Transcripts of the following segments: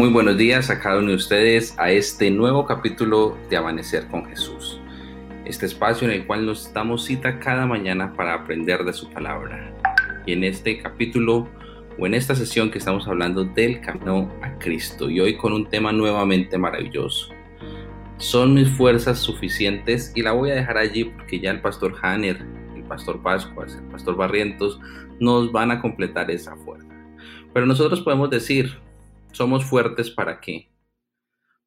Muy buenos días a cada uno de ustedes a este nuevo capítulo de Amanecer con Jesús. Este espacio en el cual nos damos cita cada mañana para aprender de su palabra. Y en este capítulo o en esta sesión que estamos hablando del camino a Cristo y hoy con un tema nuevamente maravilloso. Son mis fuerzas suficientes y la voy a dejar allí porque ya el pastor Hanner, el pastor Pascuas, el pastor Barrientos nos van a completar esa fuerza. Pero nosotros podemos decir, somos fuertes para qué?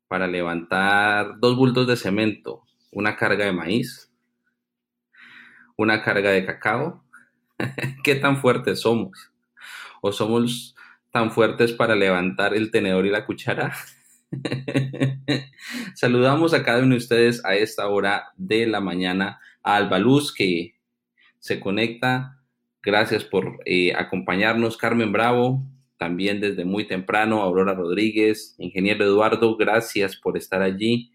Para levantar dos bultos de cemento, una carga de maíz, una carga de cacao. ¿Qué tan fuertes somos? ¿O somos tan fuertes para levantar el tenedor y la cuchara? Saludamos a cada uno de ustedes a esta hora de la mañana, a Albaluz que se conecta. Gracias por eh, acompañarnos, Carmen Bravo, también desde muy temprano, Aurora Rodríguez, ingeniero Eduardo, gracias por estar allí.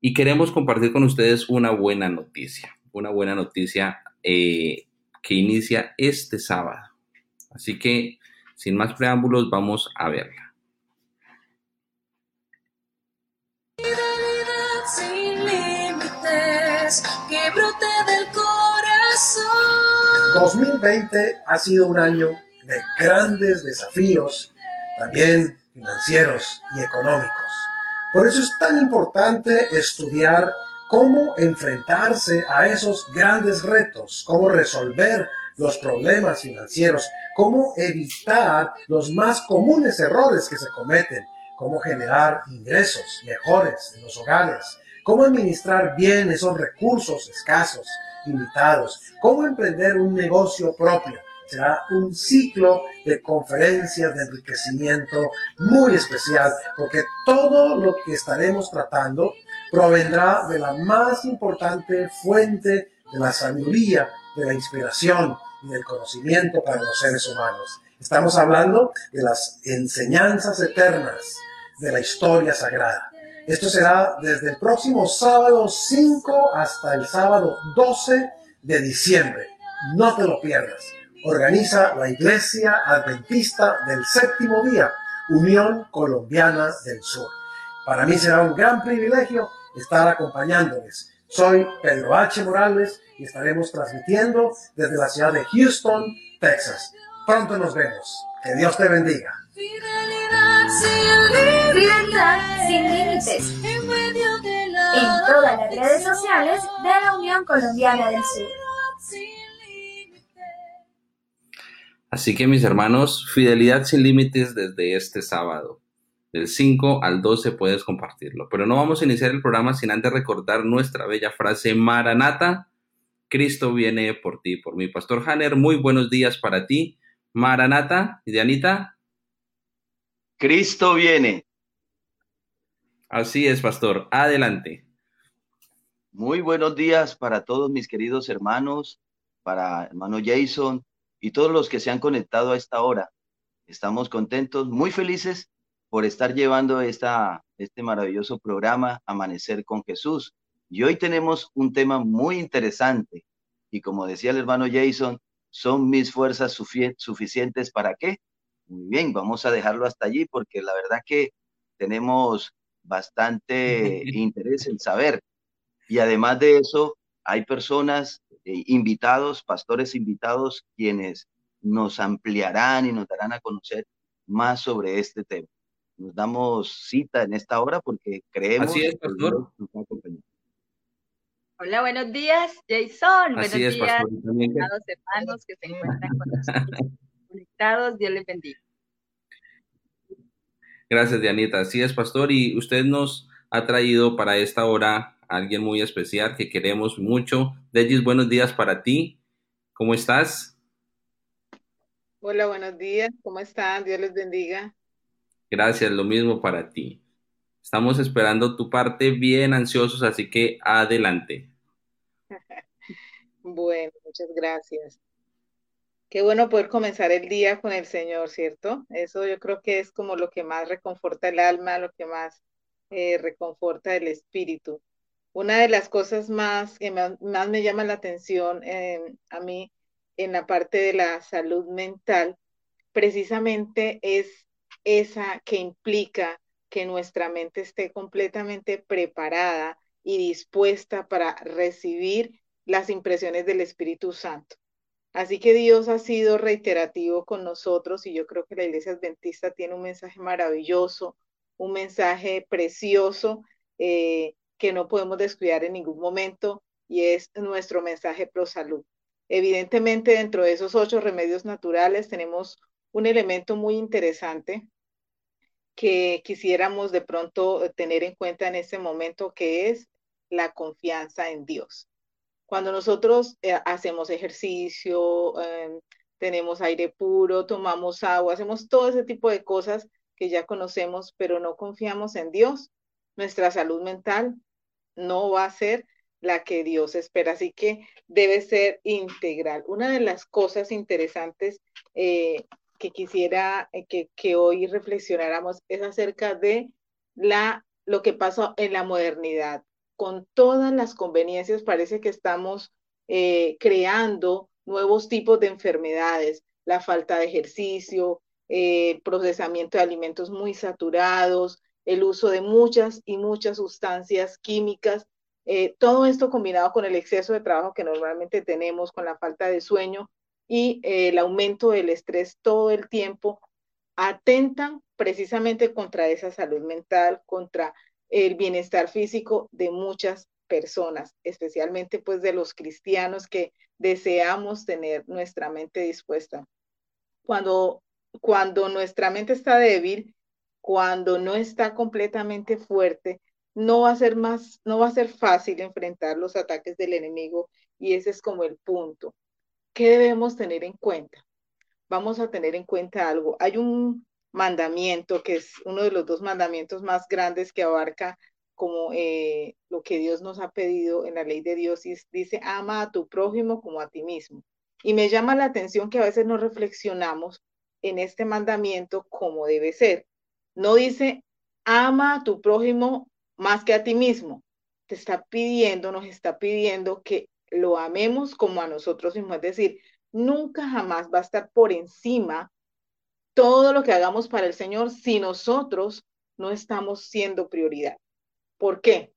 Y queremos compartir con ustedes una buena noticia, una buena noticia eh, que inicia este sábado. Así que, sin más preámbulos, vamos a verla. que brote del corazón. 2020 ha sido un año de grandes desafíos, también financieros y económicos. Por eso es tan importante estudiar cómo enfrentarse a esos grandes retos, cómo resolver los problemas financieros, cómo evitar los más comunes errores que se cometen, cómo generar ingresos mejores en los hogares, cómo administrar bien esos recursos escasos, limitados, cómo emprender un negocio propio, será un ciclo de conferencias de enriquecimiento muy especial, porque todo lo que estaremos tratando provendrá de la más importante fuente de la sabiduría, de la inspiración y del conocimiento para los seres humanos. Estamos hablando de las enseñanzas eternas de la historia sagrada. Esto será desde el próximo sábado 5 hasta el sábado 12 de diciembre. No te lo pierdas organiza la Iglesia Adventista del Séptimo Día, Unión Colombiana del Sur. Para mí será un gran privilegio estar acompañándoles. Soy Pedro H. Morales y estaremos transmitiendo desde la ciudad de Houston, Texas. Pronto nos vemos. Que Dios te bendiga. Fidelidad sin límites. En todas las redes sociales de la Unión Colombiana del Sur. Así que mis hermanos, fidelidad sin límites desde este sábado. Del 5 al 12 puedes compartirlo. Pero no vamos a iniciar el programa sin antes recordar nuestra bella frase Maranata. Cristo viene por ti, por mi pastor Hanner. Muy buenos días para ti. Maranata, ¿y Dianita? Cristo viene. Así es, pastor. Adelante. Muy buenos días para todos mis queridos hermanos, para hermano Jason, y todos los que se han conectado a esta hora. Estamos contentos, muy felices por estar llevando esta, este maravilloso programa Amanecer con Jesús. Y hoy tenemos un tema muy interesante. Y como decía el hermano Jason, ¿son mis fuerzas suficientes para qué? Muy bien, vamos a dejarlo hasta allí porque la verdad que tenemos bastante interés en saber. Y además de eso, hay personas eh, invitados, pastores invitados, quienes nos ampliarán y nos darán a conocer más sobre este tema. Nos damos cita en esta hora porque creemos Así es, pastor. Hola, buenos días, Jason. buenos días, a los hermanos que se encuentran con nosotros conectados. Dios les bendiga. Gracias, Dianita. Así es, pastor. Y usted nos ha traído para esta hora alguien muy especial que queremos mucho. Degis, buenos días para ti. ¿Cómo estás? Hola, buenos días. ¿Cómo están? Dios les bendiga. Gracias, lo mismo para ti. Estamos esperando tu parte bien ansiosos, así que adelante. bueno, muchas gracias. Qué bueno poder comenzar el día con el Señor, ¿cierto? Eso yo creo que es como lo que más reconforta el alma, lo que más eh, reconforta el espíritu una de las cosas más que más, me llama la atención a mí en la parte de la salud mental, precisamente es esa que implica que nuestra mente esté completamente preparada y dispuesta para recibir las impresiones del Espíritu Santo. Así que Dios ha sido reiterativo con nosotros y yo creo que la Iglesia Adventista tiene un mensaje maravilloso, un mensaje precioso eh, que no podemos descuidar en ningún momento y es nuestro mensaje pro salud. Evidentemente, dentro de esos ocho remedios naturales tenemos un elemento muy interesante que quisiéramos de pronto tener en cuenta en este momento, que es la confianza en Dios. Cuando nosotros eh, hacemos ejercicio, em, tenemos aire puro, tomamos agua, hacemos todo ese tipo de cosas que ya conocemos, pero no confiamos en Dios, nuestra salud mental no va a ser la que Dios espera. Así que debe ser integral. Una de las cosas interesantes eh, que quisiera eh, que, hoy reflexionáramos es acerca de la, lo que pasó en la modernidad. Con todas las conveniencias parece que estamos eh, creando nuevos tipos de enfermedades, la falta de ejercicio, procesamiento de alimentos muy saturados, el uso de muchas y muchas sustancias químicas eh, todo esto combinado con el exceso de trabajo que normalmente tenemos, con la falta de sueño y eh, el aumento del estrés todo el tiempo, atentan precisamente contra esa salud mental, contra el bienestar físico de muchas personas, especialmente pues de los cristianos que deseamos tener nuestra mente dispuesta. Cuando, cuando nuestra mente está débil, cuando no está completamente fuerte, no va a ser más, no va a ser fácil enfrentar los ataques del enemigo y ese es como el punto. ¿Qué debemos tener en cuenta? Vamos a tener en cuenta algo. Hay un mandamiento que es uno de los dos mandamientos más grandes que abarca como eh, lo que Dios nos ha pedido en la ley de Dios y dice, ama a tu prójimo como a ti mismo. Y me llama la atención que a veces no reflexionamos en este mandamiento como debe ser. No dice, ama a tu prójimo más que a ti mismo. Te está pidiendo, nos está pidiendo que lo amemos como a nosotros mismos. Es decir, nunca jamás va a estar por encima todo lo que hagamos para el Señor si nosotros no estamos siendo prioridad. ¿Por qué?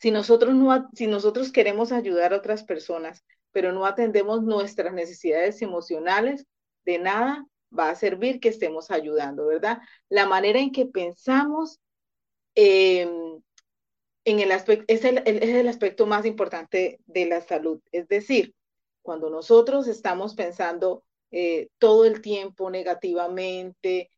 Si nosotros, no, si nosotros queremos ayudar a otras personas, pero no atendemos nuestras necesidades emocionales, de nada va a servir que estemos ayudando, ¿verdad? La manera en que pensamos Em, en el aspecto, es el, aspecto más importante de la salud. Es decir, cuando nosotros estamos pensando eh, todo el tiempo negativamente,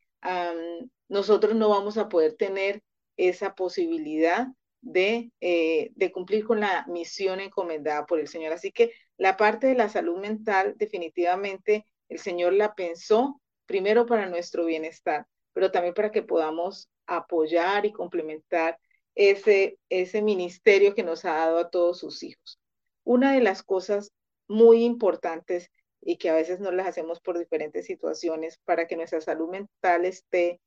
nosotros no vamos a poder tener esa posibilidad de, eh, de, cumplir con la misión encomendada por el Señor. Así que la parte de la salud mental, definitivamente, el Señor la pensó primero para nuestro bienestar, pero también para que podamos apoyar y complementar ese, ese ministerio que nos ha dado a todos sus hijos. Una de las cosas muy importantes y que a veces no las hacemos por diferentes situaciones para que nuestra salud mental esté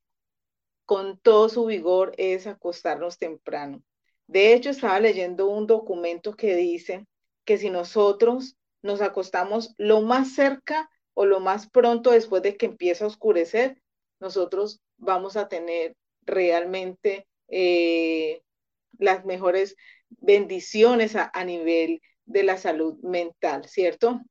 con todo su vigor es acostarnos temprano. De hecho, estaba leyendo un documento que dice que si nosotros nos acostamos lo más cerca o lo más pronto después de que empieza a oscurecer, nosotros vamos a tener realmente eh, las mejores bendiciones a, nivel de la salud mental, ¿cierto?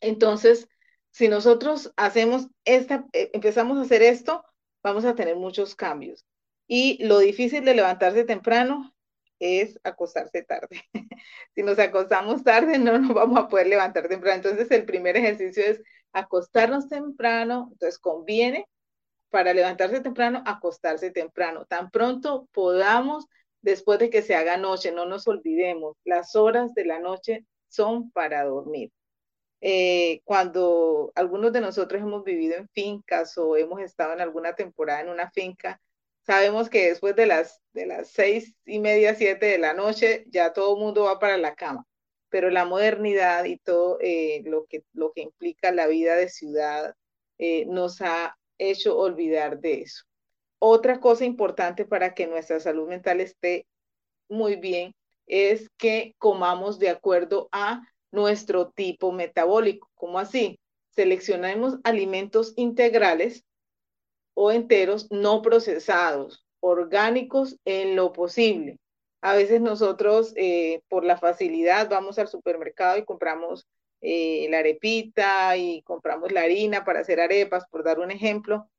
Entonces, si nosotros hacemos esta, eh, empezamos a hacer esto, vamos a tener muchos cambios. Y lo difícil de levantarse temprano es acostarse tarde. si nos acostamos tarde, no nos vamos a poder levantar temprano. Entonces, el primer ejercicio es acostarnos temprano. Entonces, conviene para levantarse temprano, acostarse temprano. Tan pronto podamos, después de que se haga noche, no nos olvidemos, las horas de la noche son para dormir. Eh, cuando algunos de nosotros hemos vivido en fincas o hemos estado en alguna temporada en una finca, sabemos que después de las, de las seis y media, siete de la noche, ya todo el mundo va para la cama. Pero la modernidad y todo eh, lo, que, lo que implica la vida de ciudad eh, nos ha hecho olvidar de eso. Otra cosa importante para que nuestra salud mental esté muy bien es que comamos de acuerdo a nuestro tipo metabólico. ¿Cómo así? Seleccionemos alimentos integrales o enteros no procesados, orgánicos en lo posible. A veces nosotros, eh, por la facilidad, vamos al supermercado y compramos eh, la arepita y compramos la harina para hacer arepas, por dar un ejemplo,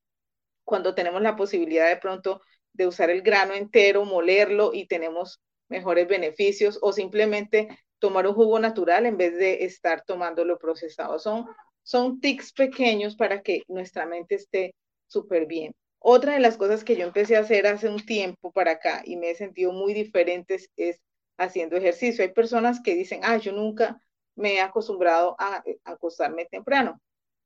cuando tenemos la posibilidad de pronto de usar el grano entero, molerlo y tenemos mejores beneficios o simplemente tomar un jugo natural en vez de estar tomando lo procesado. Son, son tics pequeños para que nuestra mente esté súper bien. Otra de las cosas que yo empecé a hacer hace un tiempo para acá y me he sentido muy diferente es haciendo ejercicio. Hay personas que dicen, ah, yo nunca me he acostumbrado a, acostarme temprano.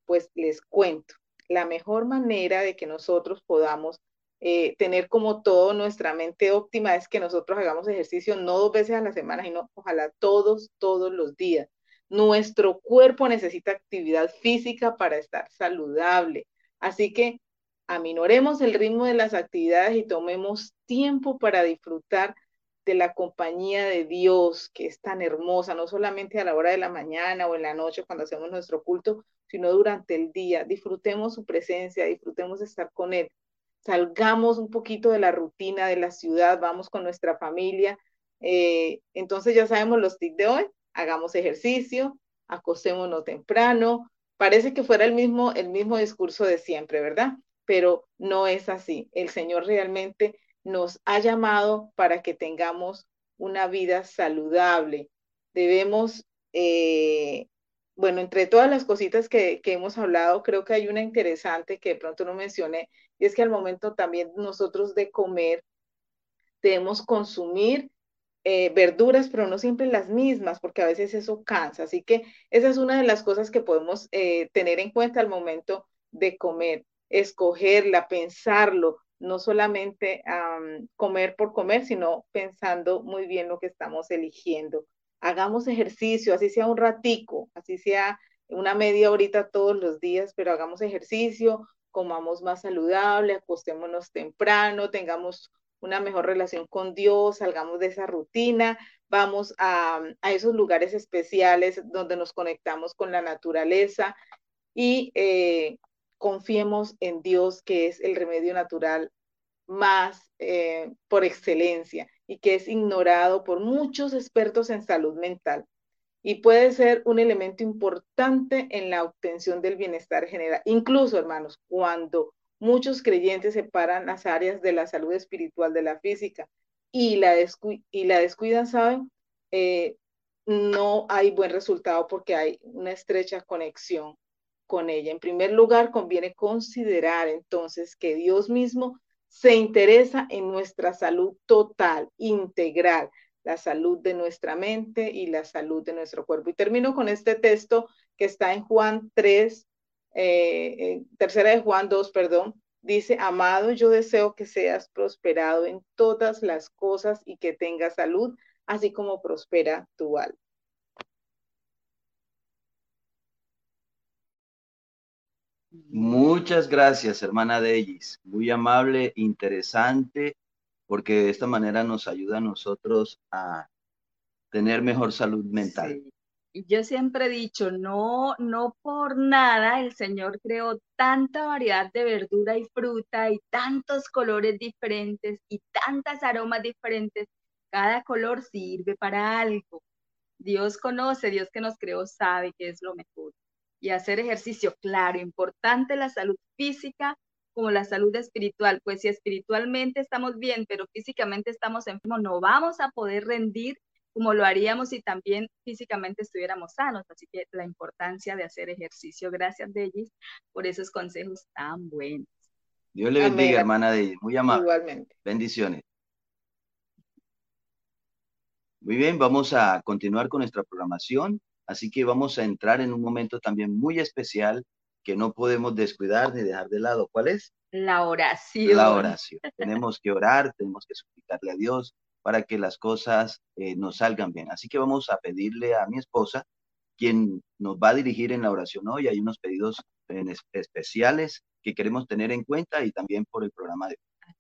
Pues les cuento, la mejor manera de que nosotros podamos eh, tener como todo nuestra mente óptima es que nosotros hagamos ejercicio no dos veces a la semana, sino ojalá todos, todos los días. Nuestro cuerpo necesita actividad física para estar saludable. Así que aminoremos el ritmo de las actividades y tomemos tiempo para disfrutar de la compañía de Dios, que es tan hermosa, no solamente a la hora de la mañana o en la noche cuando hacemos nuestro culto, sino durante el día. Disfrutemos su presencia, disfrutemos estar con Él. Salgamos un poquito de la rutina de la ciudad, vamos con nuestra familia. Eh, entonces ya sabemos los tips de hoy. Hagamos ejercicio, acostémonos temprano. Parece que fuera el mismo, el mismo discurso de siempre, ¿verdad? Pero no es así. El Señor realmente nos ha llamado para que tengamos una vida saludable. Debemos, eh, bueno, entre todas las cositas que, hemos hablado, creo que hay una interesante que de pronto no mencioné, y es que al momento también nosotros de comer debemos consumir eh, verduras, pero no siempre las mismas, porque a veces eso cansa. Así que esa es una de las cosas que podemos eh, tener en cuenta al momento de comer, escogerla, pensarlo, no solamente comer por comer, sino pensando muy bien lo que estamos eligiendo. Hagamos ejercicio, así sea un ratico, así sea una media horita todos los días, pero hagamos ejercicio, comamos más saludable, acostémonos temprano, tengamos una mejor relación con Dios, salgamos de esa rutina, vamos a, esos lugares especiales donde nos conectamos con la naturaleza y eh, confiemos en Dios, que es el remedio natural más eh, por excelencia y que es ignorado por muchos expertos en salud mental y puede ser un elemento importante en la obtención del bienestar general. Incluso, hermanos, cuando muchos creyentes separan las áreas de la salud espiritual de la física y la, descuidan, ¿saben? Eh, no hay buen resultado porque hay una estrecha conexión con ella. En primer lugar, conviene considerar entonces que Dios mismo se interesa en nuestra salud total, integral, la salud de nuestra mente y la salud de nuestro cuerpo. Y termino con este texto que está en Juan 3, eh, tercera de Juan 2, perdón. Dice, amado, yo deseo que seas prosperado en todas las cosas y que tengas salud, así como prospera tu alma. Muchas gracias, hermana Deis. Muy amable, interesante, porque de esta manera nos ayuda a nosotros a tener mejor salud mental. Yo siempre he dicho, no, no por nada el Señor creó tanta variedad de verdura y fruta y tantos colores diferentes y tantas aromas diferentes. Cada color sirve para algo. Dios conoce, Dios que nos creó sabe qué es lo mejor y hacer ejercicio. Claro, importante la salud física como la salud espiritual, pues si espiritualmente estamos bien, pero físicamente estamos enfermos, no vamos a poder rendir como lo haríamos si también físicamente estuviéramos sanos. Así que la importancia de hacer ejercicio. Gracias, Delis, por esos consejos tan buenos. Dios le bendiga, hermana Delis. Muy amable. Igualmente. Bendiciones. Muy bien, vamos a continuar con nuestra programación. Así que vamos a entrar en un momento también muy especial que no podemos descuidar ni dejar de lado. ¿Cuál es? La oración. La oración. tenemos que orar, tenemos que suplicarle a Dios para que las cosas eh, nos salgan bien. Así que vamos a pedirle a mi esposa, quien nos va a dirigir en la oración hoy. Hay unos pedidos especiales que queremos tener en cuenta y también por el programa de hoy.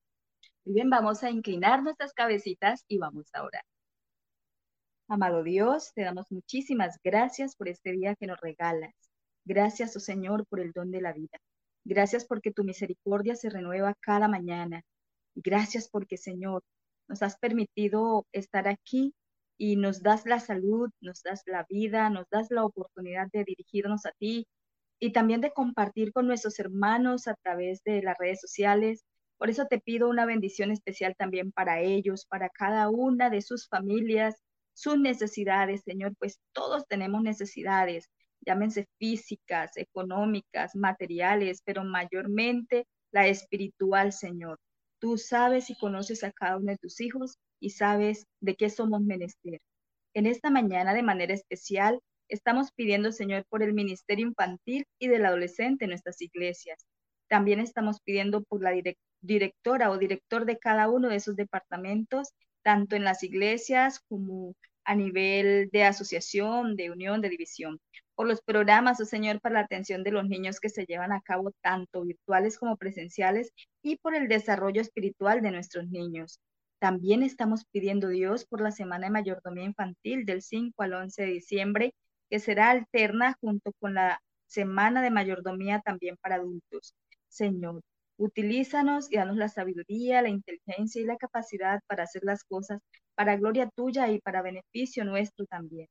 Muy bien, vamos a inclinar nuestras cabecitas y vamos a orar. Amado Dios, te damos muchísimas gracias por este día que nos regalas. Gracias, oh Señor, por el don de la vida. Gracias porque tu misericordia se renueva cada mañana. Gracias porque, Señor, nos has permitido estar aquí y nos das la salud, nos das la vida, nos das la oportunidad de dirigirnos a ti y también de compartir con nuestros hermanos a través de las redes sociales. Por eso te pido una bendición especial también para ellos, para cada una de sus familias, sus necesidades, Señor, pues todos tenemos necesidades, llámense físicas, económicas, materiales, pero mayormente la espiritual, Señor. Tú sabes y conoces a cada uno de tus hijos y sabes de qué somos menester. En esta mañana, de manera especial, estamos pidiendo, Señor, por el ministerio infantil y del adolescente en nuestras iglesias. También estamos pidiendo por la directora o director de cada uno de esos departamentos, tanto en las iglesias como a nivel de asociación, de unión, de división, por los programas, oh Señor, para la atención de los niños que se llevan a cabo tanto virtuales como presenciales y por el desarrollo espiritual de nuestros niños. También estamos pidiendo Dios por la Semana de Mayordomía Infantil del 5 al 11 de diciembre, que será alterna junto con la Semana de Mayordomía también para adultos. Señor, utilízanos y danos la sabiduría, la inteligencia y la capacidad para hacer las cosas para gloria tuya y para beneficio nuestro también.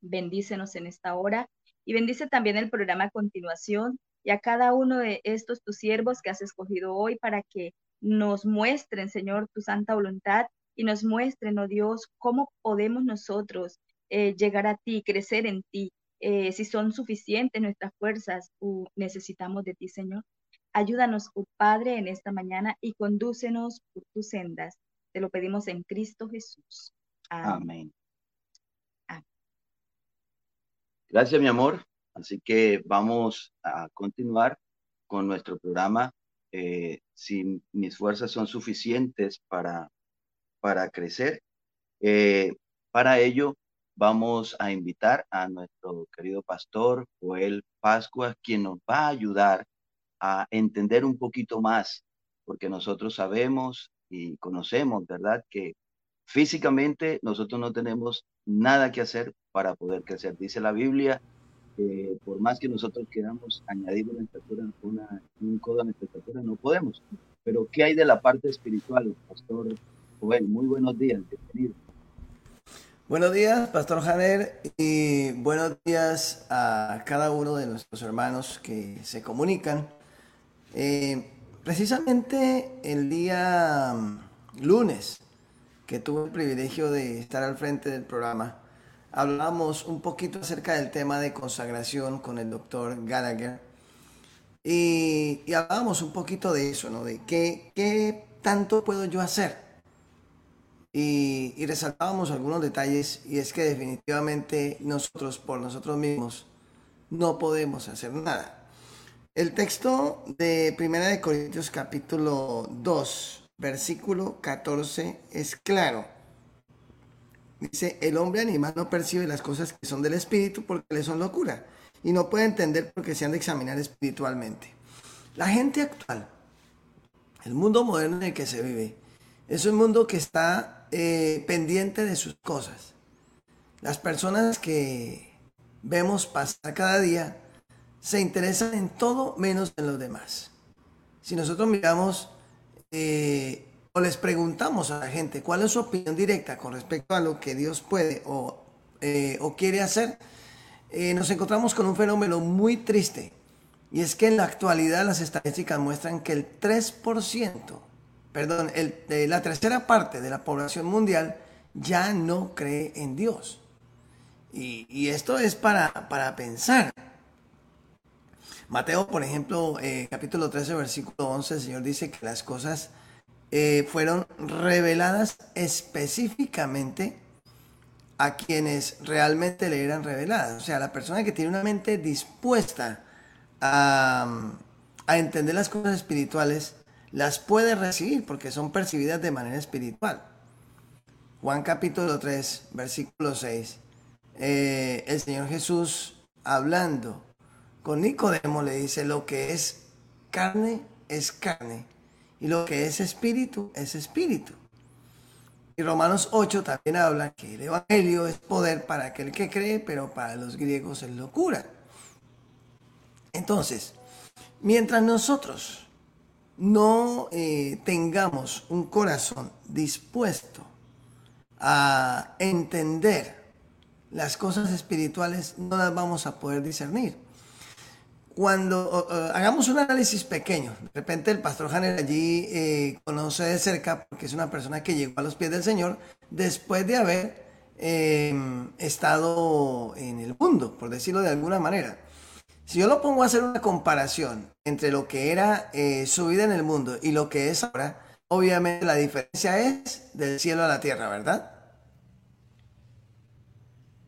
Bendícenos en esta hora y bendice también el programa a continuación y a cada uno de estos tus siervos que has escogido hoy para que nos muestren, Señor, tu santa voluntad y nos muestren, oh Dios, cómo podemos nosotros eh, llegar a ti, crecer en ti, eh, si son suficientes nuestras fuerzas o necesitamos de ti, Señor. Ayúdanos, oh Padre, en esta mañana y condúcenos por tus sendas te lo pedimos en Cristo Jesús. Amén. Gracias, mi amor. Así que vamos a continuar con nuestro programa. Eh, si mis fuerzas son suficientes para, para crecer, eh, para ello vamos a invitar a nuestro querido pastor Joel Pascua, quien nos va a ayudar a entender un poquito más, porque nosotros sabemos y conocemos, ¿verdad? Que físicamente nosotros no tenemos nada que hacer para poder crecer. Dice la Biblia por más que nosotros queramos añadir una estatura, una, un codo a nuestra estatura, no podemos. Pero ¿qué hay de la parte espiritual, Pastor Joel? Muy buenos días, bienvenido. Buenos días, Pastor Janer, y buenos días a cada uno de nuestros hermanos que se comunican. Eh, Precisamente el día mm, lunes, que tuve el privilegio de estar al frente del programa, hablábamos un poquito acerca del tema de consagración con el doctor Gallagher. Y, hablábamos un poquito de eso, ¿no? De qué, qué tanto puedo yo hacer. Y, resaltábamos algunos detalles y es que definitivamente nosotros por nosotros mismos no podemos hacer nada. El texto de Primera de Corintios capítulo 2, versículo 14 es claro. Dice, el hombre animal no percibe las cosas que son del espíritu porque le son locura y no puede entender porque se han de examinar espiritualmente. La gente actual, el mundo moderno en el que se vive, es un mundo que está eh, pendiente de sus cosas. Las personas que vemos pasar cada día se interesan en todo menos en los demás. Si nosotros miramos eh, o les preguntamos a la gente cuál es su opinión directa con respecto a lo que Dios puede o, eh, quiere hacer, eh, nos encontramos con un fenómeno muy triste. Y es que en la actualidad las estadísticas muestran que el 3%, perdón, la tercera parte de la población mundial ya no cree en Dios. Y, esto es para, para pensar. Mateo, por ejemplo, eh, capítulo 13, versículo 11, el Señor dice que las cosas eh, fueron reveladas específicamente a quienes realmente le eran reveladas. O sea, la persona que tiene una mente dispuesta a, entender las cosas espirituales, las puede recibir porque son percibidas de manera espiritual. Juan capítulo 3, versículo 6. Eh, el Señor Jesús hablando con Nicodemo le dice, lo que es carne es carne y lo que es espíritu es espíritu. Y Romanos 8 también habla que el Evangelio es poder para aquel que cree, pero para los griegos es locura. Entonces, Mientras nosotros no eh, tengamos un corazón dispuesto a entender las cosas espirituales, no las vamos a poder discernir. Cuando hagamos un análisis pequeño, de repente el pastor Hanner allí eh, conoce de cerca, porque es una persona que llegó a los pies del Señor después de haber em, estado en el mundo, por decirlo de alguna manera. Si yo lo pongo a hacer una comparación entre lo que era eh, su vida en el mundo y lo que es ahora, obviamente la diferencia es del cielo a la tierra, ¿verdad?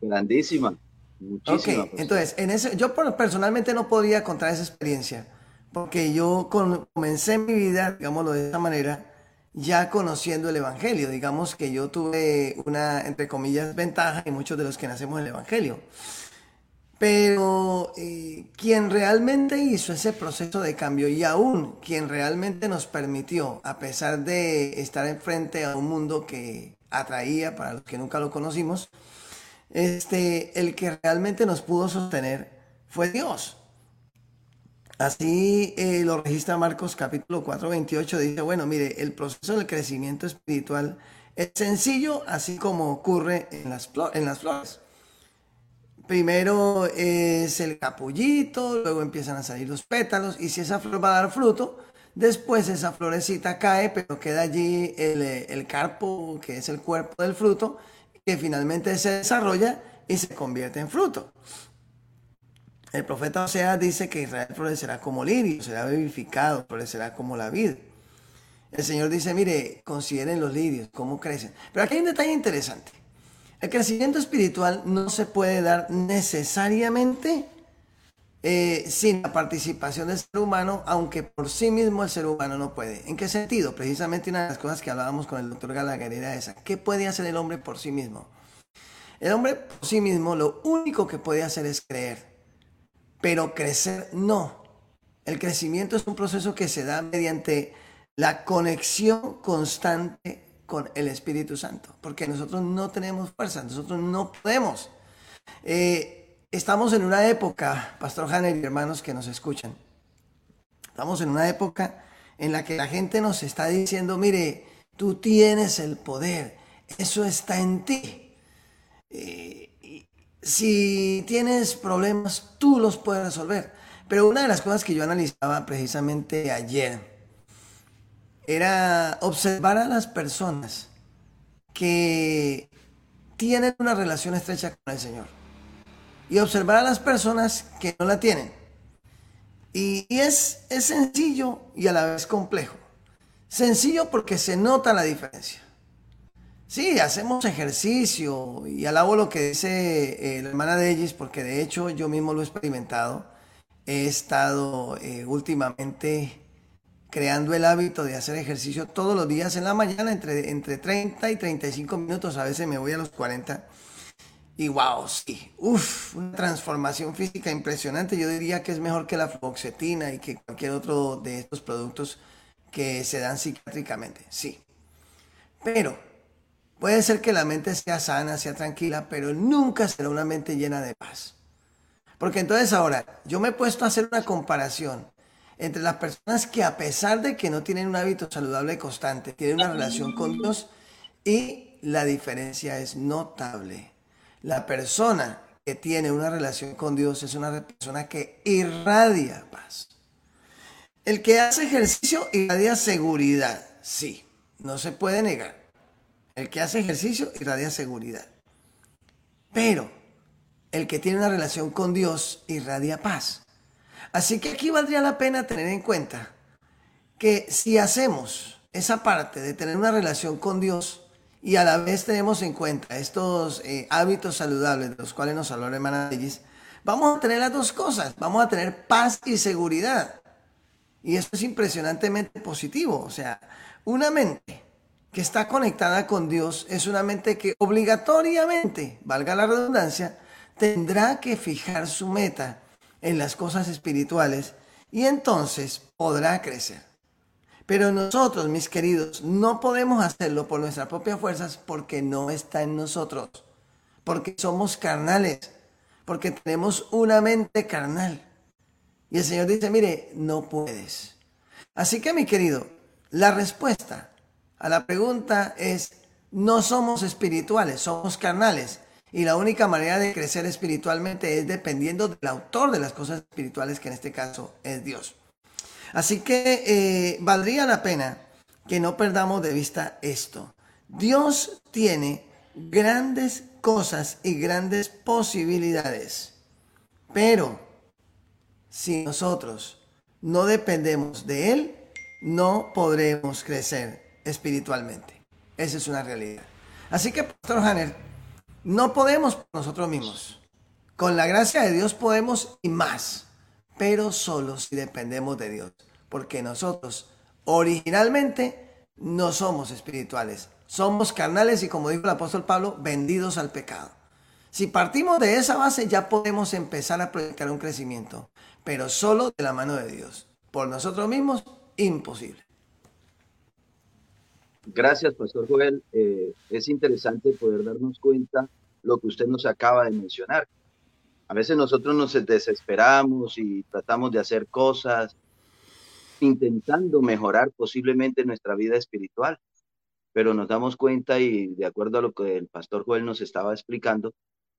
Grandísima. Muchísima. Ok, entonces, en ese, yo personalmente no podía contar esa experiencia, porque yo comencé mi vida, digámoslo de esa manera, ya conociendo el Evangelio. Digamos que yo tuve una, entre comillas, ventaja y muchos de los que nacemos el Evangelio. Pero eh, quien realmente hizo ese proceso de cambio y aún quien realmente nos permitió, a pesar de estar enfrente a un mundo que atraía para los que nunca lo conocimos, este, el que realmente nos pudo sostener fue Dios. Así eh, lo registra Marcos capítulo 4, 28, dice, bueno, mire, el proceso del crecimiento espiritual es sencillo, así como ocurre en las, flores. Primero es el capullito, luego empiezan a salir los pétalos y si esa flor va a dar fruto, después esa florecita cae, pero queda allí el, el carpo, que es el cuerpo del fruto, que finalmente se desarrolla y se convierte en fruto. El profeta Oseas dice que Israel florecerá como lirio, será vivificado, florecerá como la vid. El Señor dice, mire, consideren los lirios, cómo crecen. Pero aquí hay un detalle interesante. El crecimiento espiritual no se puede dar necesariamente eh, sin la participación del ser humano, aunque por sí mismo el ser humano no puede. ¿En qué sentido? Precisamente una de las cosas que hablábamos con el doctor Gallagher era esa. ¿Qué puede hacer el hombre por sí mismo? El hombre por sí mismo lo único que puede hacer es creer, pero crecer no. El crecimiento es un proceso que se da mediante la conexión constante con el Espíritu Santo, porque nosotros no tenemos fuerza, nosotros no podemos. Eh, estamos en una época, Pastor Hanner y hermanos que nos escuchan, estamos en una época en la que la gente nos está diciendo, mire, tú tienes el poder, eso está en ti. Eh, si tienes problemas, tú los puedes resolver. Pero una de las cosas que yo analizaba precisamente ayer, era observar a las personas que tienen una relación estrecha con el Señor y observar a las personas que no la tienen. Y, es, es sencillo y a la vez complejo. Sencillo porque se nota la diferencia. Sí, hacemos ejercicio y alabo lo que dice eh, la hermana de ellos porque de hecho yo mismo lo he experimentado. He estado eh, últimamente creando el hábito de hacer ejercicio todos los días en la mañana, entre, entre 30 y 35 minutos, a veces me voy a los 40. Y wow, sí, uff, una transformación física impresionante. Yo diría que es mejor que la fluoxetina y que cualquier otro de estos productos que se dan psiquiátricamente, sí. Pero puede ser que la mente sea sana, sea tranquila, pero nunca será una mente llena de paz. Porque entonces ahora, yo me he puesto a hacer una comparación entre las personas que a pesar de que no tienen un hábito saludable constante, tienen una relación con Dios y la diferencia es notable. La persona que tiene una relación con Dios es una persona que irradia paz. El que hace ejercicio irradia seguridad, sí, no se puede negar. El que hace ejercicio irradia seguridad. Pero el que tiene una relación con Dios irradia paz. Así que aquí valdría la pena tener en cuenta que si hacemos esa parte de tener una relación con Dios y a la vez tenemos en cuenta estos eh, hábitos saludables de los cuales nos habló la hermana Ellis, vamos a tener las dos cosas, vamos a tener paz y seguridad. Y esto es impresionantemente positivo, o sea, una mente que está conectada con Dios es una mente que obligatoriamente, valga la redundancia, tendrá que fijar su meta en las cosas espirituales y entonces podrá crecer. Pero nosotros, mis queridos, no podemos hacerlo por nuestras propias fuerzas porque no está en nosotros, porque somos carnales, porque tenemos una mente carnal. Y el Señor dice, mire, no puedes. Así que mi querido, la respuesta a la pregunta es, no somos espirituales, somos carnales. Y la única manera de crecer espiritualmente es dependiendo del autor de las cosas espirituales, que en este caso es Dios. Así que eh, valdría la pena que no perdamos de vista esto. Dios tiene grandes cosas y grandes posibilidades. Pero si nosotros no dependemos de Él, no podremos crecer espiritualmente. Esa es una realidad. Así que, Pastor Hanner, no podemos por nosotros mismos. Con la gracia de Dios podemos y más, pero solo si dependemos de Dios, porque nosotros originalmente no somos espirituales, somos carnales y como dijo el apóstol Pablo, vendidos al pecado. Si partimos de esa base ya podemos empezar a proyectar un crecimiento, pero solo de la mano de Dios. Por nosotros mismos, imposible. Gracias, Pastor Joel. Eh, es interesante poder darnos cuenta lo que usted nos acaba de mencionar. A veces nosotros nos desesperamos y tratamos de hacer cosas intentando mejorar posiblemente nuestra vida espiritual, pero nos damos cuenta y de acuerdo a lo que el pastor Joel nos estaba explicando,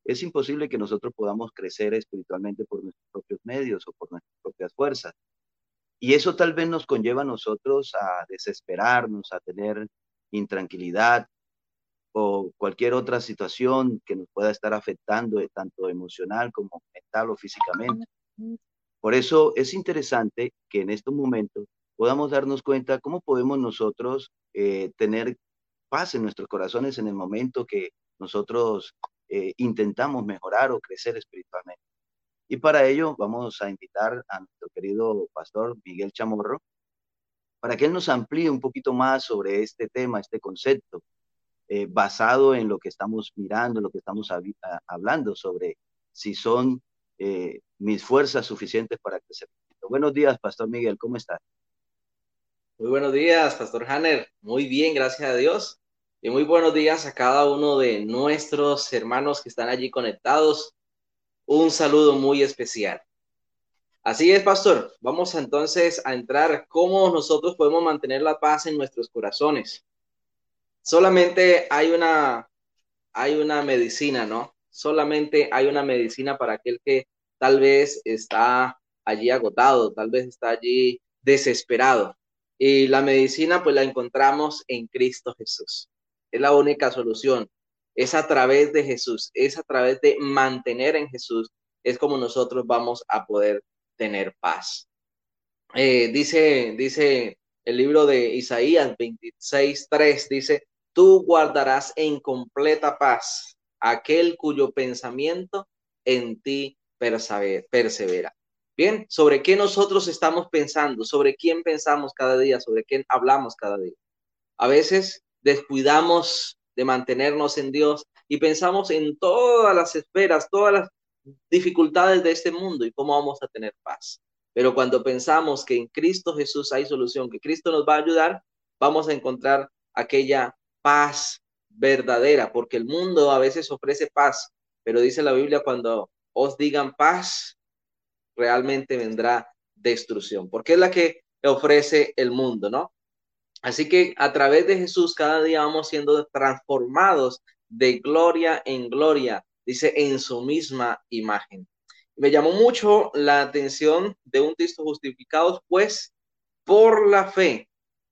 es imposible que nosotros podamos crecer espiritualmente por nuestros propios medios o por nuestras propias fuerzas. Y eso tal vez nos conlleva a nosotros a desesperarnos, a tener intranquilidad o cualquier otra situación que nos pueda estar afectando, eh, tanto emocional como mental o físicamente. Por eso es interesante que en estos momentos podamos darnos cuenta cómo podemos nosotros eh, tener paz en nuestros corazones en el momento que nosotros eh, intentamos mejorar o crecer espiritualmente. Y para ello vamos a invitar a nuestro querido pastor Miguel Chamorro para que él nos amplíe un poquito más sobre este tema, este concepto, eh, basado en lo que estamos mirando, lo que estamos hablando sobre si son eh, mis fuerzas suficientes para crecer. Buenos días, Pastor Miguel, ¿cómo estás? Muy buenos días, Pastor Hanner. Muy bien, gracias a Dios. Y muy buenos días a cada uno de nuestros hermanos que están allí conectados un saludo muy especial. Así es, pastor. Vamos entonces a entrar cómo nosotros podemos mantener la paz en nuestros corazones. Solamente hay una hay una medicina, ¿no? Solamente hay una medicina para aquel que tal vez está allí agotado, tal vez está allí desesperado. Y la medicina pues la encontramos en Cristo Jesús. Es la única solución es a través de Jesús, es a través de mantener en Jesús, es como nosotros vamos a poder tener paz. Eh, dice, dice el libro de Isaías 26, 3, dice, tú guardarás en completa paz aquel cuyo pensamiento en ti persevera. Bien, ¿sobre qué nosotros estamos pensando? ¿Sobre quién pensamos cada día? ¿Sobre quién hablamos cada día? A veces descuidamos de mantenernos en Dios y pensamos en todas las esferas, todas las dificultades de este mundo y cómo vamos a tener paz. Pero cuando pensamos que en Cristo Jesús hay solución, que Cristo nos va a ayudar, vamos a encontrar aquella paz verdadera, porque el mundo a veces ofrece paz, pero dice la Biblia, cuando os digan paz, realmente vendrá destrucción, porque es la que ofrece el mundo, ¿no? Así que a través de Jesús cada día vamos siendo transformados de gloria en gloria, dice, en su misma imagen. Me llamó mucho la atención de un texto justificados, pues por la fe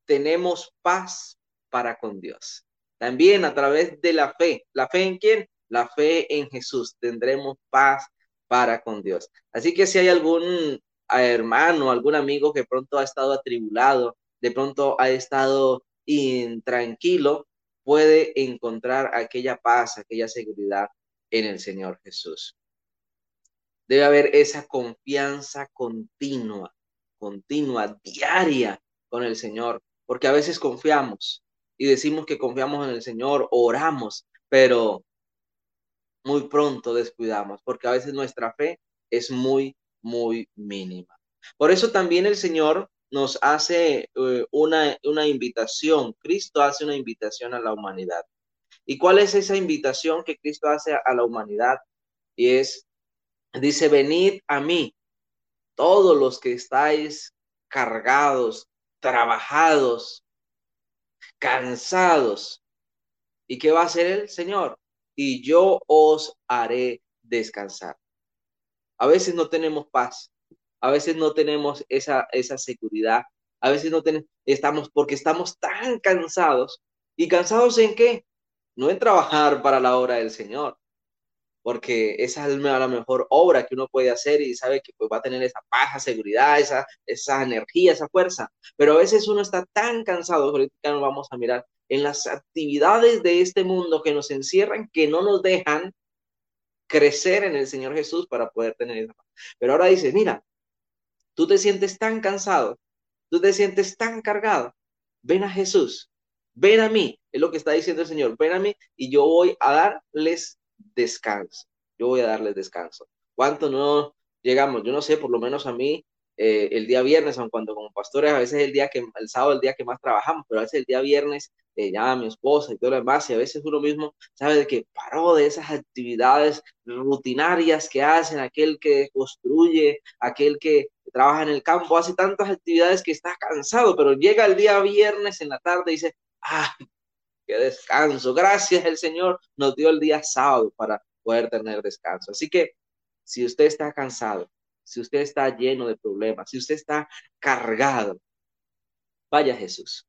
tenemos paz para con Dios. También a través de la fe. ¿La fe en quién? La fe en Jesús. Tendremos paz para con Dios. Así que si hay algún hermano, algún amigo que pronto ha estado atribulado, de pronto ha estado intranquilo, puede encontrar aquella paz, aquella seguridad en el Señor Jesús. Debe haber esa confianza continua, continua, diaria con el Señor, porque a veces confiamos y decimos que confiamos en el Señor, oramos, pero muy pronto descuidamos, porque a veces nuestra fe es muy, muy mínima. Por eso también el Señor nos hace eh, una, una invitación, Cristo hace una invitación a la humanidad. ¿Y cuál es esa invitación que Cristo hace a la humanidad? Y es, dice, venid a mí, todos los que estáis cargados, trabajados, cansados. ¿Y qué va a hacer el Señor? Y yo os haré descansar. A veces no tenemos paz, a veces no tenemos esa, esa seguridad, a veces no tenemos, estamos porque estamos tan cansados. ¿Y cansados en qué? No en trabajar para la obra del Señor, porque esa es la mejor obra que uno puede hacer y sabe que pues, va a tener esa paz, seguridad, esa, esa energía, esa fuerza. Pero a veces uno está tan cansado, ahorita nos vamos a mirar, en las actividades de este mundo que nos encierran, que no nos dejan crecer en el Señor Jesús para poder tener esa paz. Pero ahora dice, mira, tú te sientes tan cansado, tú te sientes tan cargado, ven a Jesús, ven a mí, es lo que está diciendo el Señor, ven a mí y yo voy a darles descanso. Yo voy a darles descanso. ¿Cuánto no llegamos? Yo no sé, por lo menos a mí, eh, el día viernes, aun cuando como pastores, a veces es el día que, el sábado el día que más trabajamos, pero a veces el día viernes eh, llama mi esposa y todo lo demás, y a veces uno mismo sabe de que paró de esas actividades rutinarias que hacen, aquel que construye, aquel que trabaja en el campo, hace tantas actividades que está cansado, pero llega el día viernes en la tarde y dice, ah, qué descanso. Gracias, el Señor nos dio el día sábado para poder tener descanso. Así que si usted está cansado, si usted está lleno de problemas, si usted está cargado, vaya Jesús.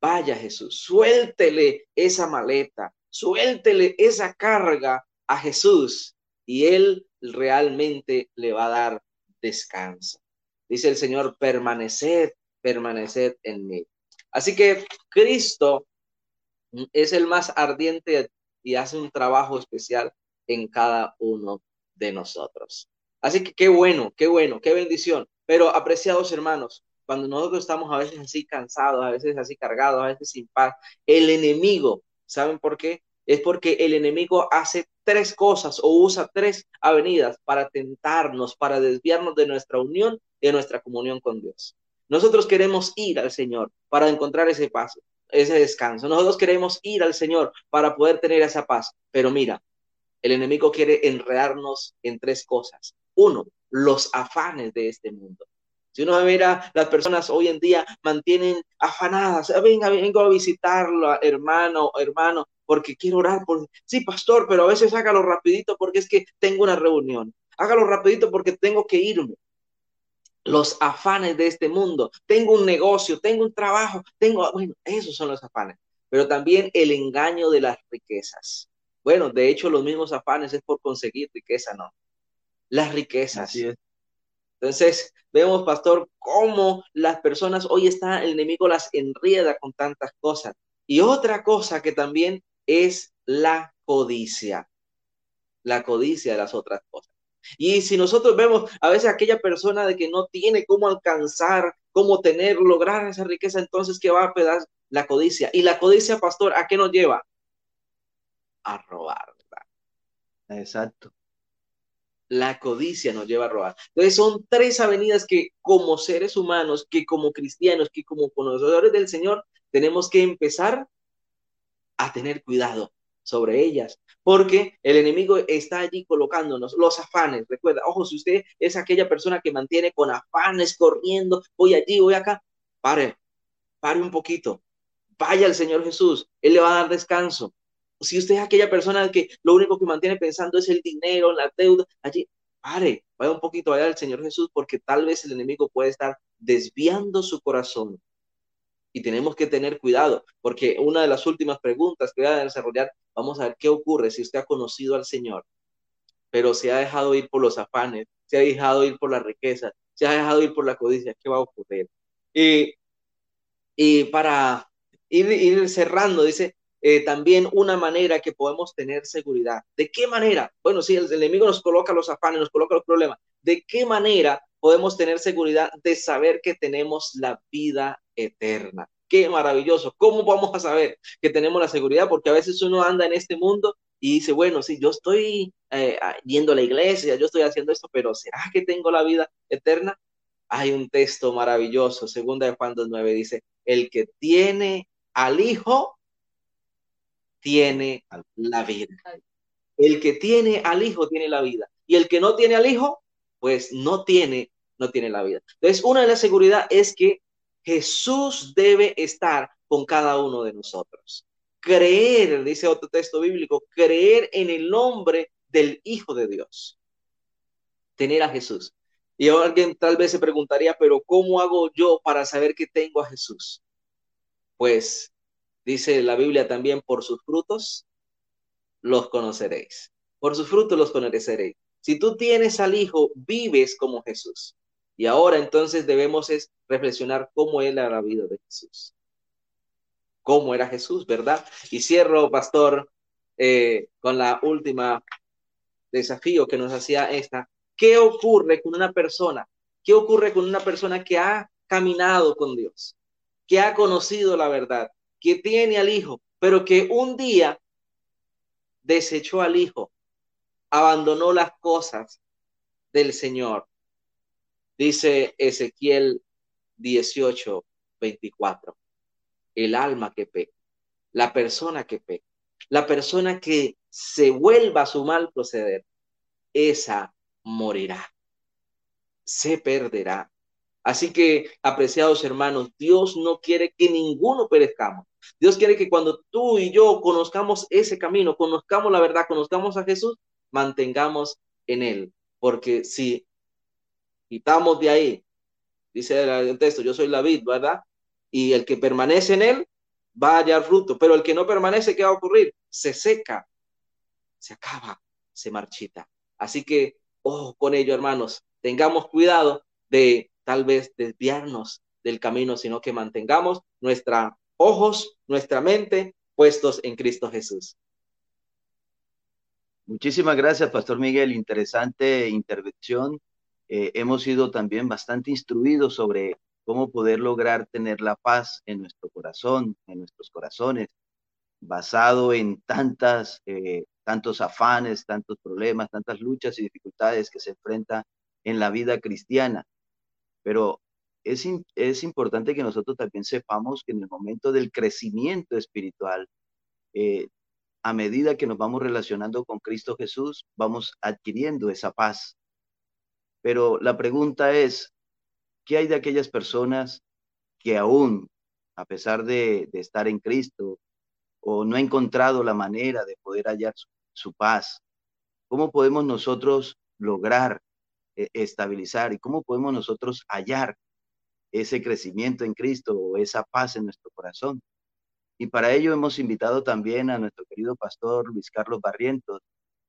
Vaya Jesús, suéltele esa maleta, suéltele esa carga a Jesús y Él realmente le va a dar descanso. Dice el Señor, permaneced, permaneced en mí. Así que Cristo es el más ardiente y hace un trabajo especial en cada uno de nosotros. Así que qué bueno, qué bueno, qué bendición. Pero apreciados hermanos, cuando nosotros estamos a veces así cansados, a veces así cargados, a veces sin paz, el enemigo, ¿saben por qué? Es porque el enemigo hace tres cosas o usa tres avenidas para tentarnos, para desviarnos de nuestra unión de nuestra comunión con Dios. Nosotros queremos ir al Señor para encontrar ese paso ese descanso. Nosotros queremos ir al Señor para poder tener esa paz. Pero mira, el enemigo quiere enredarnos en tres cosas. Uno, los afanes de este mundo. Si uno mira, las personas hoy en día mantienen afanadas. Ah, venga, vengo a visitarlo, hermano, hermano, porque quiero orar por... Sí, pastor, pero a veces hágalo rapidito porque es que tengo una reunión. Hágalo rapidito porque tengo que irme los afanes de este mundo. Tengo un negocio, tengo un trabajo, tengo, bueno, esos son los afanes, pero también el engaño de las riquezas. Bueno, de hecho, los mismos afanes es por conseguir riqueza, ¿no? Las riquezas. Entonces, vemos, pastor, cómo las personas hoy están, el enemigo las enrieda con tantas cosas. Y otra cosa que también es la codicia. La codicia de las otras cosas. Y si nosotros vemos a veces aquella persona de que no tiene cómo alcanzar, cómo tener, lograr esa riqueza, entonces ¿qué va a pedir la codicia? Y la codicia, pastor, ¿a qué nos lleva? A robar, ¿verdad? Exacto. La codicia nos lleva a robar. Entonces son tres avenidas que como seres humanos, que como cristianos, que como conocedores del Señor, tenemos que empezar a tener cuidado sobre ellas, porque el enemigo está allí colocándonos los afanes. Recuerda, ojo, si usted es aquella persona que mantiene con afanes corriendo, voy allí, voy acá, pare, pare un poquito, vaya al Señor Jesús, Él le va a dar descanso. Si usted es aquella persona que lo único que mantiene pensando es el dinero, la deuda, allí, pare, vaya un poquito, vaya al Señor Jesús, porque tal vez el enemigo puede estar desviando su corazón y tenemos que tener cuidado, porque una de las últimas preguntas que voy a desarrollar, vamos a ver qué ocurre si usted ha conocido al Señor, pero se ha dejado ir por los afanes, se ha dejado ir por la riqueza, se ha dejado ir por la codicia, ¿qué va a ocurrir? Y, y para ir, cerrando, dice, eh, también una manera que podemos tener seguridad. ¿De qué manera? Bueno, si el enemigo nos coloca los afanes, nos coloca los problemas, ¿de qué manera podemos tener seguridad de saber que tenemos la vida eterna. Qué maravilloso. ¿Cómo vamos a saber que tenemos la seguridad? Porque a veces uno anda en este mundo y dice, bueno, sí, yo estoy eh, yendo a la iglesia, yo estoy haciendo esto, pero ¿será que tengo la vida eterna? Hay un texto maravilloso, segunda de Juan 2.9, dice, el que tiene al Hijo, tiene la vida. El que tiene al Hijo, tiene la vida. Y el que no tiene al Hijo, pues no tiene no tiene la vida. Entonces, una de las seguridades es que Jesús debe estar con cada uno de nosotros. Creer, dice otro texto bíblico, creer en el nombre del Hijo de Dios. Tener a Jesús. Y alguien tal vez se preguntaría, pero ¿cómo hago yo para saber que tengo a Jesús? Pues dice la Biblia también, por sus frutos los conoceréis. Por sus frutos los conoceréis. Si tú tienes al Hijo, vives como Jesús. Y ahora entonces debemos es reflexionar cómo era la vida de Jesús. Cómo era Jesús, ¿verdad? Y cierro, pastor, eh, con la última desafío que nos hacía esta. ¿Qué ocurre con una persona? ¿Qué ocurre con una persona que ha caminado con Dios? Que ha conocido la verdad, que tiene al Hijo, pero que un día desechó al Hijo, abandonó las cosas del Señor. Dice Ezequiel 18, 24. El alma que peca, la persona que peca, la persona que se vuelva a su mal proceder, esa morirá, se perderá. Así que, apreciados hermanos, Dios no quiere que ninguno perezcamos. Dios quiere que cuando tú y yo conozcamos ese camino, conozcamos la verdad, conozcamos a Jesús, mantengamos en él. Porque si quitamos de ahí, dice el texto, yo soy la vid, ¿verdad? Y el que permanece en él va a hallar fruto, pero el que no permanece, ¿qué va a ocurrir? Se seca, se acaba, se marchita. Así que, ojo con ello, hermanos, tengamos cuidado de tal vez desviarnos del camino, sino que mantengamos nuestros ojos, nuestra mente puestos en Cristo Jesús. Muchísimas gracias, Pastor Miguel. Interesante intervención. Eh, hemos sido también bastante instruidos sobre cómo poder lograr tener la paz en nuestro corazón, en nuestros corazones, basado en tantas, eh, tantos afanes, tantos problemas, tantas luchas y dificultades que se enfrentan en la vida cristiana. Pero es, es importante que nosotros también sepamos que en el momento del crecimiento espiritual, eh, a medida que nos vamos relacionando con Cristo Jesús, vamos adquiriendo esa paz. Pero la pregunta es, ¿qué hay de aquellas personas que aún, a pesar de, estar en Cristo, o no ha encontrado la manera de poder hallar su, paz? ¿Cómo podemos nosotros lograr eh, estabilizar y cómo podemos nosotros hallar ese crecimiento en Cristo o esa paz en nuestro corazón? Y para ello hemos invitado también a nuestro querido pastor Luis Carlos Barrientos,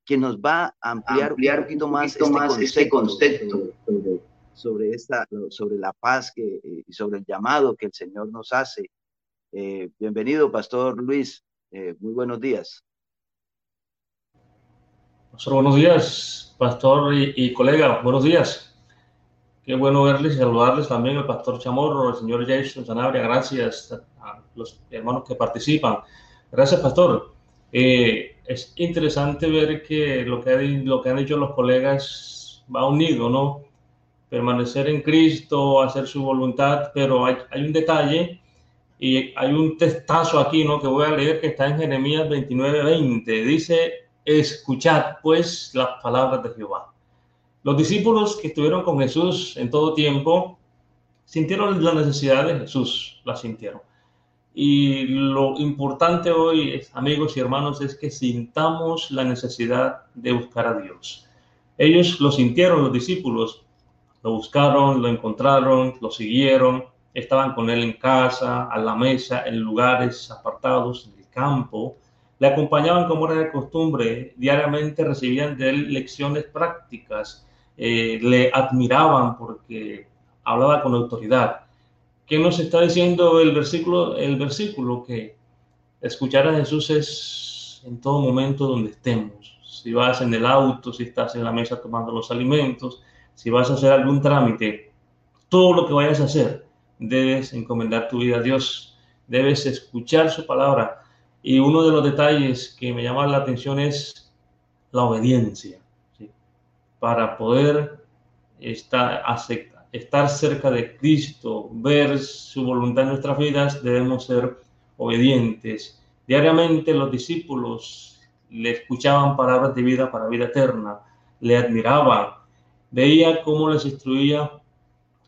quien nos va a ampliar, un poquito, más, este, concepto, sobre, esta, sobre la paz que, eh, y sobre el llamado que el Señor nos hace. Eh, bienvenido, Pastor Luis. Eh, muy buenos días. Pastor, buenos días, Pastor y, y colega. Buenos días. Qué bueno verles y saludarles también al pastor Chamorro, al señor Jason Sanabria. Gracias a los hermanos que participan. Gracias, pastor. Eh, es interesante ver que lo que, lo que han dicho los colegas va unido, ¿no? Permanecer en Cristo, hacer su voluntad, pero hay, hay un detalle y hay un testazo aquí, ¿no? Que voy a leer que está en Jeremías 29:20. Dice, escuchad pues las palabras de Jehová los discípulos que estuvieron con Jesús en todo tiempo sintieron la necesidad de Jesús, la sintieron. Y lo importante hoy, amigos y hermanos, es que sintamos la necesidad de buscar a Dios. Ellos lo sintieron, los discípulos, lo buscaron, lo encontraron, lo siguieron, estaban con él en casa, a la mesa, en lugares apartados, en el campo, le acompañaban como era de costumbre, diariamente recibían de él lecciones prácticas. Eh, le admiraban porque hablaba con autoridad. ¿Qué nos está diciendo el versículo? El versículo que escuchar a Jesús es en todo momento donde estemos. Si vas en el auto, si estás en la mesa tomando los alimentos, si vas a hacer algún trámite, todo lo que vayas a hacer, debes encomendar tu vida a Dios, debes escuchar su palabra. Y uno de los detalles que me llama la atención es la obediencia para poder estar, estar cerca de Cristo, ver su voluntad en nuestras vidas, debemos ser obedientes. Diariamente los discípulos le escuchaban palabras de vida para vida eterna, le admiraban, veía cómo les instruía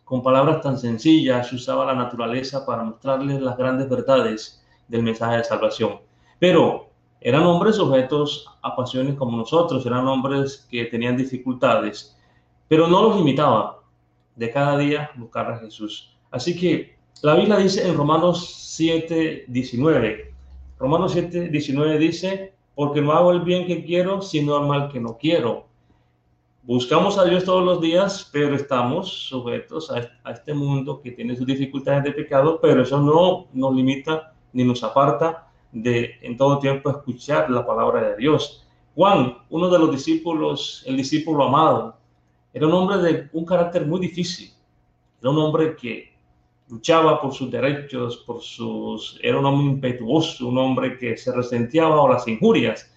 con palabras tan sencillas, usaba la naturaleza para mostrarles las grandes verdades del mensaje de salvación. Pero eran hombres sujetos a pasiones como nosotros, eran hombres que tenían dificultades, pero no los limitaba de cada día buscar a Jesús. Así que la Biblia dice en Romanos 7, 19, Romanos 7, 19 dice, porque no hago el bien que quiero, sino el mal que no quiero. Buscamos a Dios todos los días, pero estamos sujetos a, este mundo que tiene sus dificultades de pecado, pero eso no nos limita ni nos aparta de en todo tiempo escuchar la palabra de Dios. Juan, uno de los discípulos, el discípulo amado, era un hombre de un carácter muy difícil. Era un hombre que luchaba por sus derechos, por sus era un hombre impetuoso, un hombre que se resentía bajo las injurias.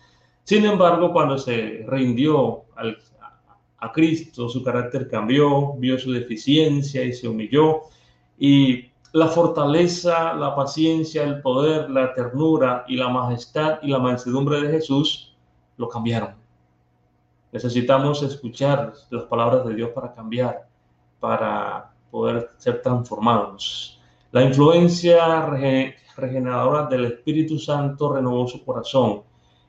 Sin embargo, cuando se rindió al, a Cristo, su carácter cambió, vio su deficiencia y se humilló y la fortaleza, la paciencia, el poder, la ternura y la majestad y la mansedumbre de Jesús lo cambiaron. Necesitamos escuchar las palabras de Dios para cambiar, para poder ser transformados. La influencia regeneradora del Espíritu Santo renovó su corazón.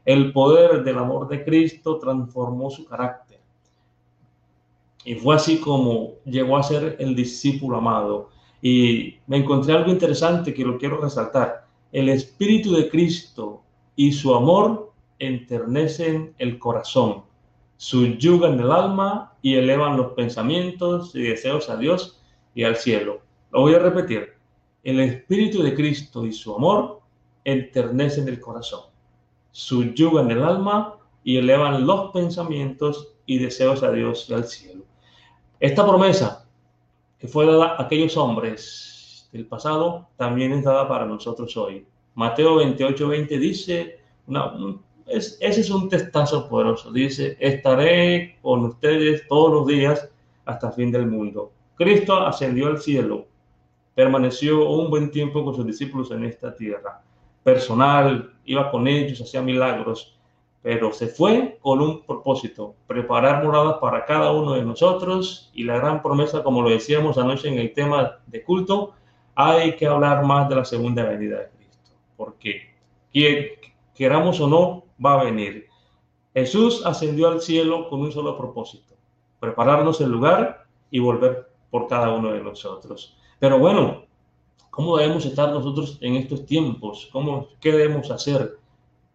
El poder del amor de Cristo transformó su carácter. Y fue así como llegó a ser el discípulo amado y me encontré algo interesante que lo quiero resaltar. El Espíritu de Cristo y su amor enternecen el corazón, subyugan el alma y elevan los pensamientos y deseos a Dios y al cielo. Lo voy a repetir. El Espíritu de Cristo y su amor enternecen el corazón, subyugan el alma y elevan los pensamientos y deseos a Dios y al cielo. Esta promesa que fue dada a aquellos hombres del pasado, también es dada para nosotros hoy. Mateo 28, 20 dice, ese es un testazo poderoso, dice, estaré con ustedes todos los días hasta el fin del mundo. Cristo ascendió al cielo, permaneció un buen tiempo con sus discípulos en esta tierra. Personal, iba con ellos, hacía milagros, pero se fue con un propósito, preparar moradas para cada uno de nosotros y la gran promesa, como lo decíamos anoche en el tema de culto, hay que hablar más de la segunda venida de Cristo, porque queramos o no, va a venir. Jesús ascendió al cielo con un solo propósito, prepararnos el lugar y volver por cada uno de nosotros. Pero bueno, ¿cómo debemos estar nosotros en estos tiempos? ¿Cómo, ¿Qué debemos hacer?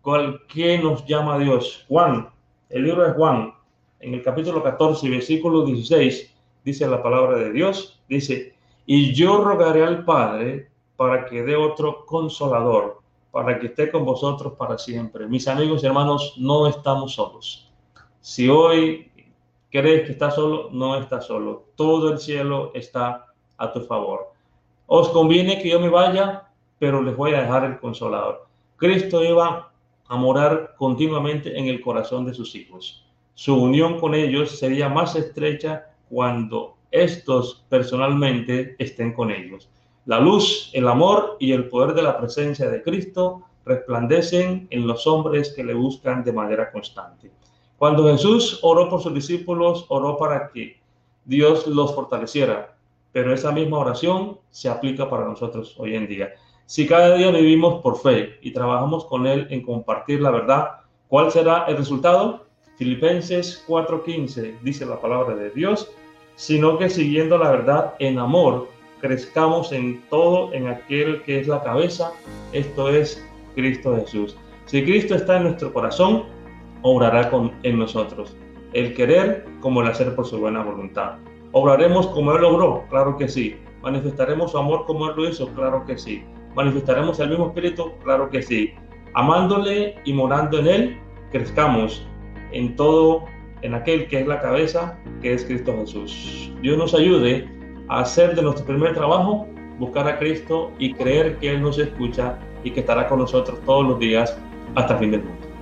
¿Cuál, ¿Qué nos llama Dios? Juan, el libro de Juan, en el capítulo 14, versículo 16, dice la palabra de Dios, dice, y yo rogaré al Padre para que dé otro consolador, para que esté con vosotros para siempre. Mis amigos y hermanos, no estamos solos. Si hoy crees que estás solo, no estás solo. Todo el cielo está a tu favor. Os conviene que yo me vaya, pero les voy a dejar el consolador. Cristo iba a morar continuamente en el corazón de sus hijos. Su unión con ellos sería más estrecha cuando estos personalmente estén con ellos. La luz, el amor y el poder de la presencia de Cristo resplandecen en los hombres que le buscan de manera constante. Cuando Jesús oró por sus discípulos, oró para que Dios los fortaleciera, pero esa misma oración se aplica para nosotros hoy en día. Si cada día vivimos por fe y trabajamos con Él en compartir la verdad, ¿cuál será el resultado? Filipenses 4:15 dice la palabra de Dios, sino que siguiendo la verdad en amor, crezcamos en todo en aquel que es la cabeza, esto es Cristo Jesús. Si Cristo está en nuestro corazón, obrará con, en nosotros. El querer como el hacer por su buena voluntad. ¿Obraremos como Él obró? Claro que sí. ¿Manifestaremos su amor como Él lo hizo? Claro que sí. ¿Manifestaremos el mismo espíritu? Claro que sí. Amándole y morando en Él, crezcamos en todo, en aquel que es la cabeza, que es Cristo Jesús. Dios nos ayude hacer de nuestro primer trabajo, buscar a Cristo y creer que Él nos escucha y que estará con nosotros todos los días hasta el fin del mundo.